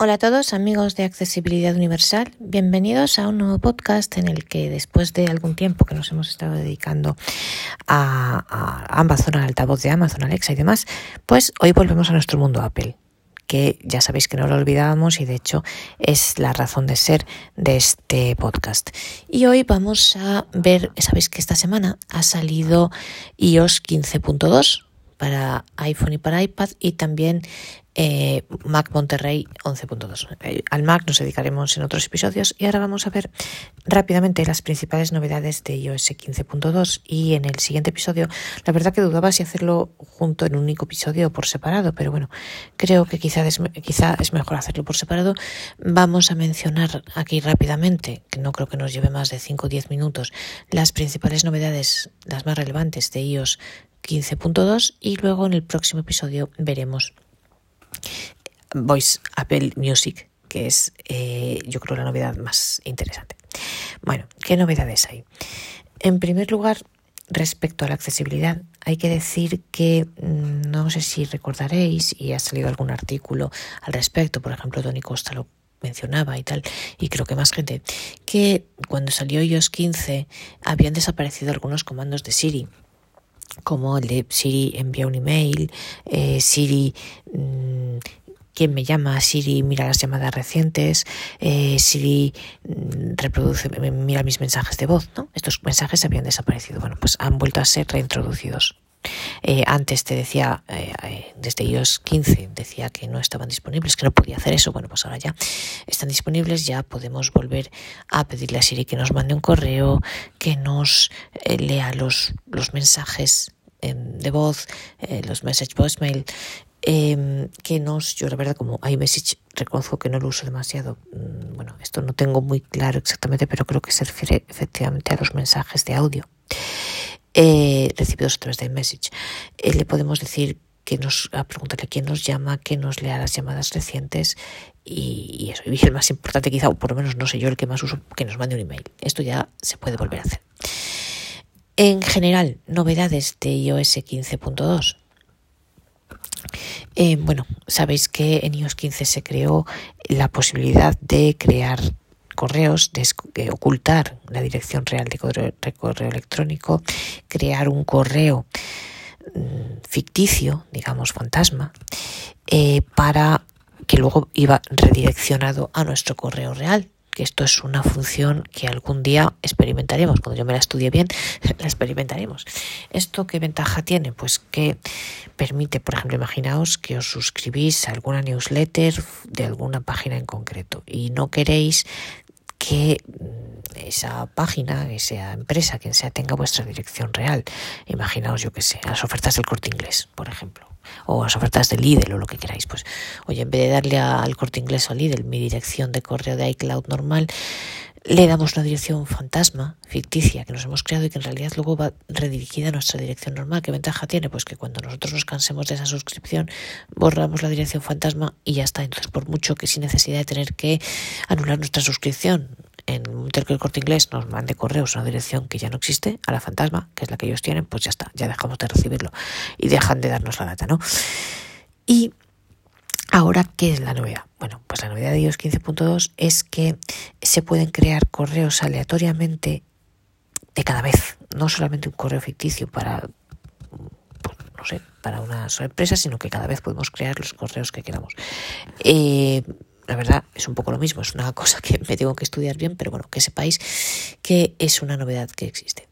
Hola a todos amigos de Accesibilidad Universal, bienvenidos a un nuevo podcast en el que después de algún tiempo que nos hemos estado dedicando a, Amazon, al altavoz de Amazon, Alexa y demás, pues hoy volvemos a nuestro mundo Apple que ya sabéis que no lo olvidábamos y de hecho es la razón de ser de este podcast. Y hoy vamos a ver, sabéis que esta semana ha salido iOS 15.2 para iPhone y para iPad y también eh, Mac Monterrey 11.2. Eh, al Mac nos dedicaremos en otros episodios y ahora vamos a ver rápidamente las principales novedades de iOS 15.2 y en el siguiente episodio, la verdad que dudaba si hacerlo junto en un único episodio o por separado, pero bueno, creo que quizá quizá es mejor hacerlo por separado. Vamos a mencionar aquí rápidamente, que no creo que nos lleve más de 5 o 10 minutos, las principales novedades, las más relevantes de iOS 15.2 y luego en el próximo episodio veremos Voice Apple Music, que es eh, yo creo la novedad más interesante. Bueno, ¿qué novedades hay? En primer lugar, respecto a la accesibilidad, hay que decir que mm, no sé si recordaréis, y ha salido algún artículo al respecto, por ejemplo, Tony Costa lo mencionaba y tal, y creo que más gente, que cuando salió iOS 15 habían desaparecido algunos comandos de Siri como el de Siri envía un email, eh, Siri mm, quién me llama, Siri mira las llamadas recientes, eh, Siri mm, reproduce, mira mis mensajes de voz, ¿no? Estos mensajes habían desaparecido. Bueno, pues han vuelto a ser reintroducidos. Eh, antes te decía, eh, eh, desde iOS 15, decía que no estaban disponibles, que no podía hacer eso. Bueno, pues ahora ya están disponibles, ya podemos volver a pedirle a Siri que nos mande un correo, que nos lea los, los mensajes em, de voz, los message voicemail, em, que nos, yo la verdad como iMessage reconozco que no lo uso demasiado, mm, bueno, esto no tengo muy claro exactamente, pero creo que se refiere efectivamente a los mensajes de audio eh, recibidos a través de message. Eh, le podemos decir que nos a preguntarle quién nos llama, que nos lea las llamadas recientes y, eso. Y el más importante quizá, o por lo menos no sé yo el que más uso, que nos mande un email. Esto ya se puede volver a hacer. En general, novedades de iOS 15.2. Eh, bueno, sabéis que en iOS 15 se creó la posibilidad de crear correos, de, ocultar la dirección real de correo, electrónico, crear un correo mm, ficticio, digamos fantasma, eh, para que luego iba redireccionado a nuestro correo real que esto es una función que algún día experimentaremos. Cuando yo me la estudie bien, la experimentaremos. ¿Esto qué ventaja tiene? Pues que permite, por ejemplo, imaginaos que os suscribís a alguna newsletter de alguna página en concreto y no queréis que mm, esa página, esa empresa, quien sea, tenga vuestra dirección real. Imaginaos, yo que sé, las ofertas del corte inglés, por ejemplo, o las ofertas del Lidl o lo que queráis. Pues, oye, en vez de darle al corte inglés o al Lidl mi dirección de correo de iCloud normal, le damos una dirección fantasma, ficticia, que nos hemos creado y que en realidad luego va redirigida a nuestra dirección normal. ¿Qué ventaja tiene? Pues que cuando nosotros nos cansemos de esa suscripción, borramos la dirección fantasma y ya está. Entonces, por mucho que sin necesidad de tener que anular nuestra suscripción, en que el corte inglés nos mande correos a una dirección que ya no existe, a la fantasma, que es la que ellos tienen, pues ya está, ya dejamos de recibirlo y dejan de darnos la data, ¿no? Y Ahora, ¿qué es la novedad? Bueno, pues la novedad de iOS 15.2 es que se pueden crear correos aleatoriamente de cada vez, no solamente un correo ficticio para, pues, no sé, para una sola empresa, sino que cada vez podemos crear los correos que queramos. Eh, la verdad es un poco lo mismo, es una cosa que me tengo que estudiar bien, pero bueno, que sepáis que es una novedad que existe.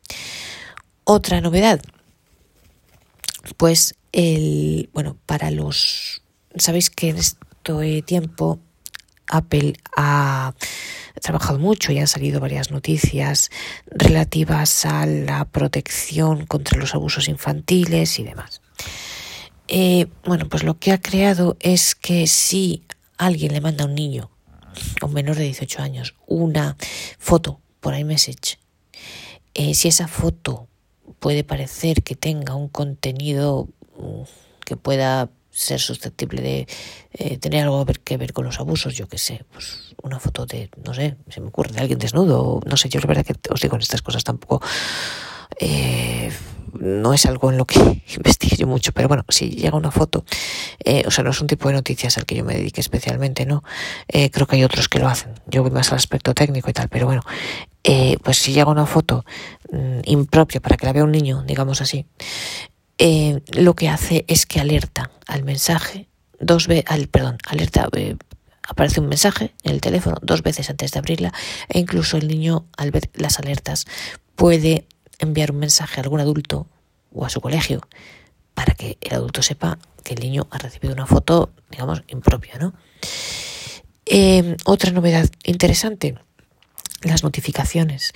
Otra novedad, pues el, bueno, para los Sabéis que en este tiempo Apple ha trabajado mucho y han salido varias noticias relativas a la protección contra los abusos infantiles y demás. Eh, bueno, pues lo que ha creado es que si alguien le manda a un niño, un menor de 18 años, una foto por iMessage, eh, si esa foto puede parecer que tenga un contenido mm, que pueda ser susceptible de eh, tener algo que ver con los abusos, yo que sé, pues una foto de, no sé, se me ocurre, de alguien desnudo, no sé, yo la verdad que os digo en estas cosas tampoco, eh, no es algo en lo que investigue yo mucho, pero bueno, si llega una foto, eh, o sea, no es un tipo de noticias al que yo me dedique especialmente, ¿no? Eh, creo que hay otros que lo hacen. Yo voy más al aspecto técnico y tal, pero bueno, eh, pues si llega una foto mm, impropia para que la vea un niño, digamos así, lo que hace es que alerta al mensaje dos veces, al, perdón, alerta, aparece un mensaje en el teléfono dos veces antes de abrirla e incluso el niño al ver las alertas puede enviar un mensaje a algún adulto o a su colegio para que el adulto sepa que el niño ha recibido una foto, digamos, impropia, ¿no? Eh, otra novedad interesante, las notificaciones.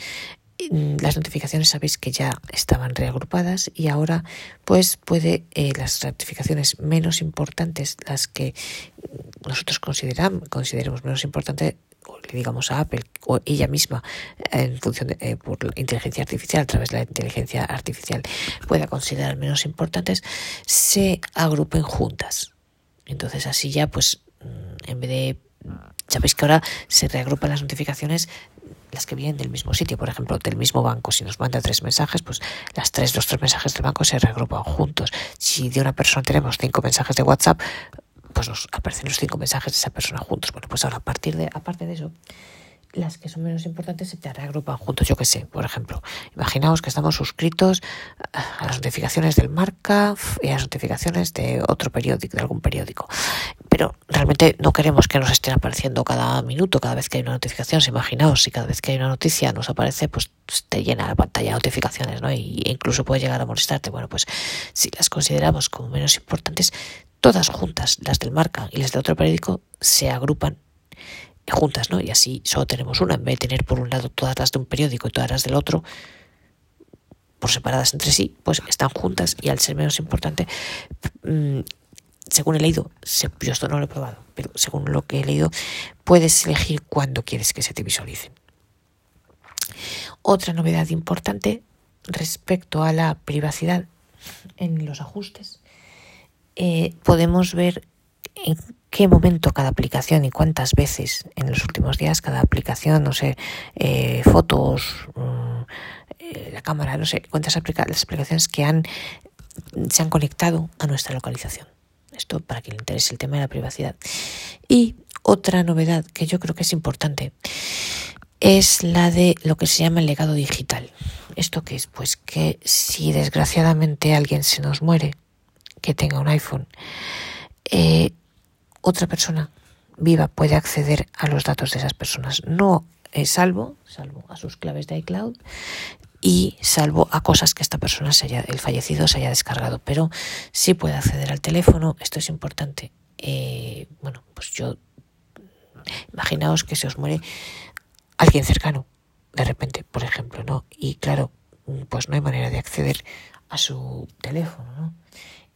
Mm, las notificaciones sabéis que ya estaban reagrupadas y ahora pues puede eh, las notificaciones menos importantes, las que nosotros consideramos, consideremos menos importantes, le digamos a Apple o ella misma en función de eh, por inteligencia artificial a través de la inteligencia artificial pueda considerar menos importantes se agrupen juntas entonces así ya pues mm, en vez de sabéis que ahora se reagrupan las notificaciones las que vienen del mismo sitio, por ejemplo, del mismo banco. Si nos manda tres mensajes, pues las tres, los tres mensajes del banco se reagrupan juntos. Si de una persona tenemos cinco mensajes de WhatsApp, pues nos aparecen los cinco mensajes de esa persona juntos. Bueno, pues ahora a partir de, aparte de eso, las que son menos importantes se te reagrupan juntos. Yo que sé, por ejemplo, imaginaos que estamos suscritos a las notificaciones del marca y a las notificaciones de otro periódico, de algún periódico. Pero realmente no queremos que nos estén apareciendo cada minuto, cada vez que hay una notificación. Imaginaos si cada vez que hay una noticia nos aparece, pues te llena la pantalla de notificaciones, ¿no? Y incluso puede llegar a molestarte. Bueno, pues si las consideramos como menos importantes, todas juntas, las del marca y las de otro periódico, se agrupan juntas, ¿no? Y así solo tenemos una, en vez de tener por un lado todas las de un periódico y todas las del otro, por separadas entre sí, pues están juntas y al ser menos importante, mm, según he leído, yo esto no lo he probado, pero según lo que he leído, puedes elegir cuándo quieres que se te visualicen. Otra novedad importante respecto a la privacidad en los ajustes, eh, podemos ver en qué momento cada aplicación y cuántas veces en los últimos días cada aplicación, no sé, eh, fotos, mm, eh, la cámara, no sé, cuántas aplica las aplicaciones que han, se han conectado a nuestra localización. Esto para que le interese el tema de la privacidad. Y otra novedad que yo creo que es importante es la de lo que se llama el legado digital. ¿Esto qué es? Pues que si desgraciadamente alguien se nos muere, que tenga un iPhone, eh, otra persona viva puede acceder a los datos de esas personas. No es salvo, salvo a sus claves de iCloud y salvo a cosas que esta persona, se haya, el fallecido, se haya descargado. Pero sí puede acceder al teléfono, esto es importante. Eh, bueno, pues yo, imaginaos que se os muere alguien cercano, de repente, por ejemplo, ¿no? Y claro, pues no hay manera de acceder a su teléfono, ¿no?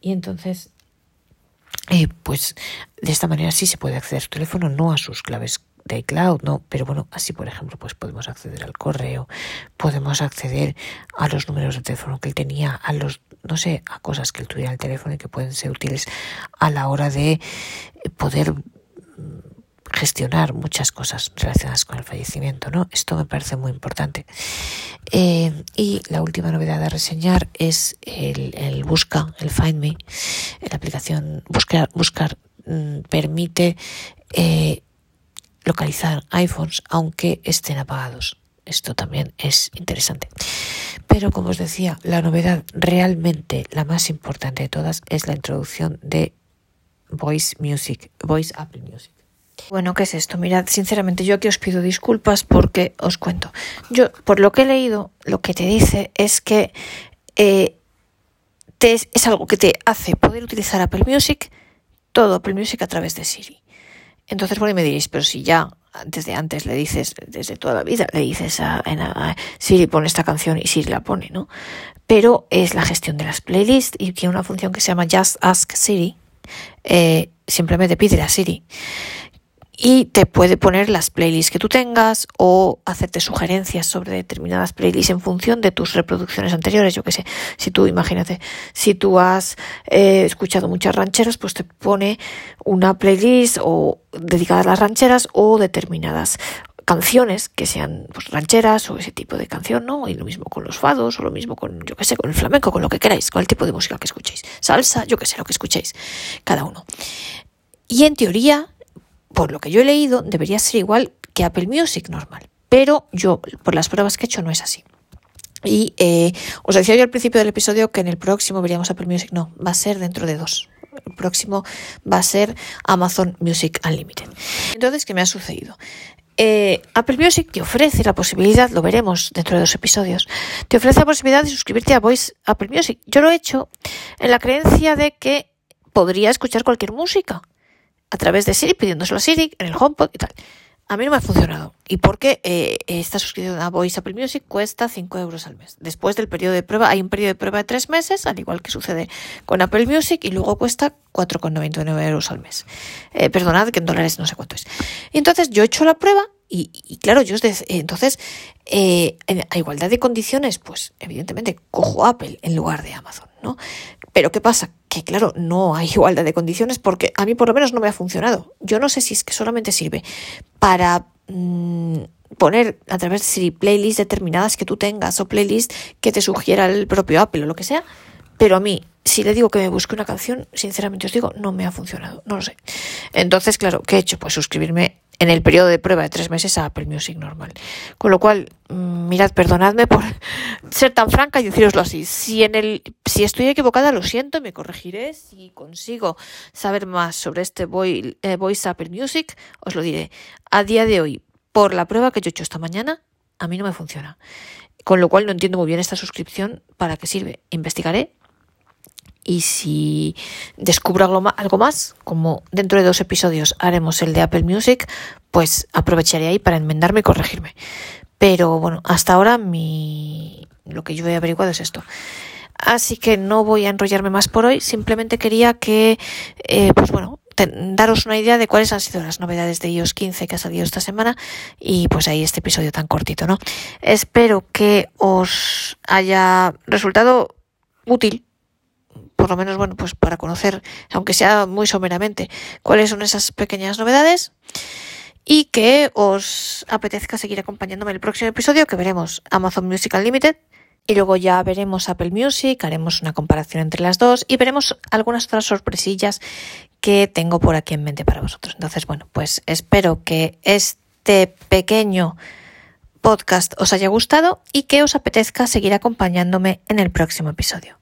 Y entonces eh, pues de esta manera sí se puede acceder a su teléfono, no a sus claves de iCloud, no, pero bueno, así por ejemplo, pues podemos acceder al correo, podemos acceder a los números de teléfono que él tenía, a los, no sé, a cosas que él tuviera en el teléfono y que pueden ser útiles a la hora de poder gestionar muchas cosas relacionadas con el fallecimiento, ¿no? Esto me parece muy importante. Eh, y la última novedad a reseñar es el, Busca, el Find Me. La aplicación Buscar, mm, permite eh, localizar iPhones aunque estén apagados. Esto también es interesante. Pero como os decía, la novedad realmente la más importante de todas es la introducción de Voice Music, Voice Apple Music. Bueno, ¿qué es esto? Mirad, sinceramente, yo aquí os pido disculpas porque os cuento. Yo, por lo que he leído, lo que te dice es que eh, es algo que te hace poder utilizar Apple Music, todo Apple Music a través de Siri. Entonces, por ahí me diréis, pero si ya desde antes le dices, desde toda la vida, le dices a, Siri pone esta canción y Siri la pone, ¿no? Pero es la gestión de las playlists y tiene una función que se llama Just Ask Siri. Eh, simplemente pide a Siri y te puede poner las playlists que tú tengas o hacerte sugerencias sobre determinadas playlists en función de tus reproducciones anteriores. Yo que sé, si tú, imagínate, si tú has eh, escuchado muchas rancheras, pues te pone una playlist o dedicada a las rancheras o determinadas canciones que sean pues, rancheras o ese tipo de canción, ¿no? Y lo mismo con los fados, o lo mismo con, yo qué sé, con el flamenco, con lo que queráis, con el tipo de música que escuchéis. Salsa, yo qué sé, lo que escuchéis, cada uno. Y en teoría, por lo que yo he leído, debería ser igual que Apple Music normal. Pero yo, por las pruebas que he hecho, no es así. Y eh, os decía yo al principio del episodio que en el próximo veríamos Apple Music. No, va a ser dentro de dos. El próximo va a ser Amazon Music Unlimited. Entonces, ¿qué me ha sucedido? Eh, Apple Music te ofrece la posibilidad, lo veremos dentro de dos episodios, te ofrece la posibilidad de suscribirte a Voice Apple Music. Yo lo he hecho en la creencia de que podría escuchar cualquier música a través de Siri, pidiéndoselo a Siri, en el HomePod y tal. A mí no me ha funcionado. ¿Y porque eh, esta suscripción a Voice Apple Music cuesta 5 euros al mes? Después del periodo de prueba, hay un periodo de prueba de 3 meses, al igual que sucede con Apple Music, y luego cuesta 4,99 euros al mes. Eh, perdonad que en dólares no sé cuánto es. Y entonces yo he hecho la prueba y, claro, yo entonces, eh, a igualdad de condiciones, pues evidentemente cojo Apple en lugar de Amazon, ¿no? Pero ¿qué pasa? Que claro, no hay igualdad de condiciones porque a mí por lo menos no me ha funcionado. Yo no sé si es que solamente sirve para mm, poner a través de playlists determinadas que tú tengas o playlists que te sugiera el propio Apple o lo que sea, pero a mí si le digo que me busque una canción, sinceramente os digo, no me ha funcionado, no lo sé. Entonces, claro, ¿qué he hecho? Pues suscribirme en el periodo de prueba de tres meses a Apple Music normal. Con lo cual, mm, mirad, perdonadme por ser tan franca y deciroslo así. Si en el, si estoy equivocada, lo siento, me corregiré. Si consigo saber más sobre este eh, Voice Apple Music, os lo diré. A día de hoy, por la prueba que yo he hecho esta mañana, a mí no me funciona. Con lo cual no entiendo muy bien esta suscripción, para qué sirve. Investigaré y si descubro algo más, como dentro de dos episodios haremos el de Apple Music, pues aprovecharé ahí para enmendarme y corregirme. Pero bueno, hasta ahora mi... lo que yo he averiguado es esto. Así que no voy a enrollarme más por hoy, simplemente quería que, eh, pues bueno, daros una idea de cuáles han sido las novedades de iOS 15 que ha salido esta semana y pues ahí este episodio tan cortito, ¿no? Espero que os haya resultado útil por lo menos, bueno, pues para conocer, aunque sea muy someramente, cuáles son esas pequeñas novedades y que os apetezca seguir acompañándome en el próximo episodio que veremos Amazon Music Unlimited y luego ya veremos Apple Music, haremos una comparación entre las dos y veremos algunas otras sorpresillas que tengo por aquí en mente para vosotros. Entonces, bueno, pues espero que este pequeño podcast os haya gustado y que os apetezca seguir acompañándome en el próximo episodio.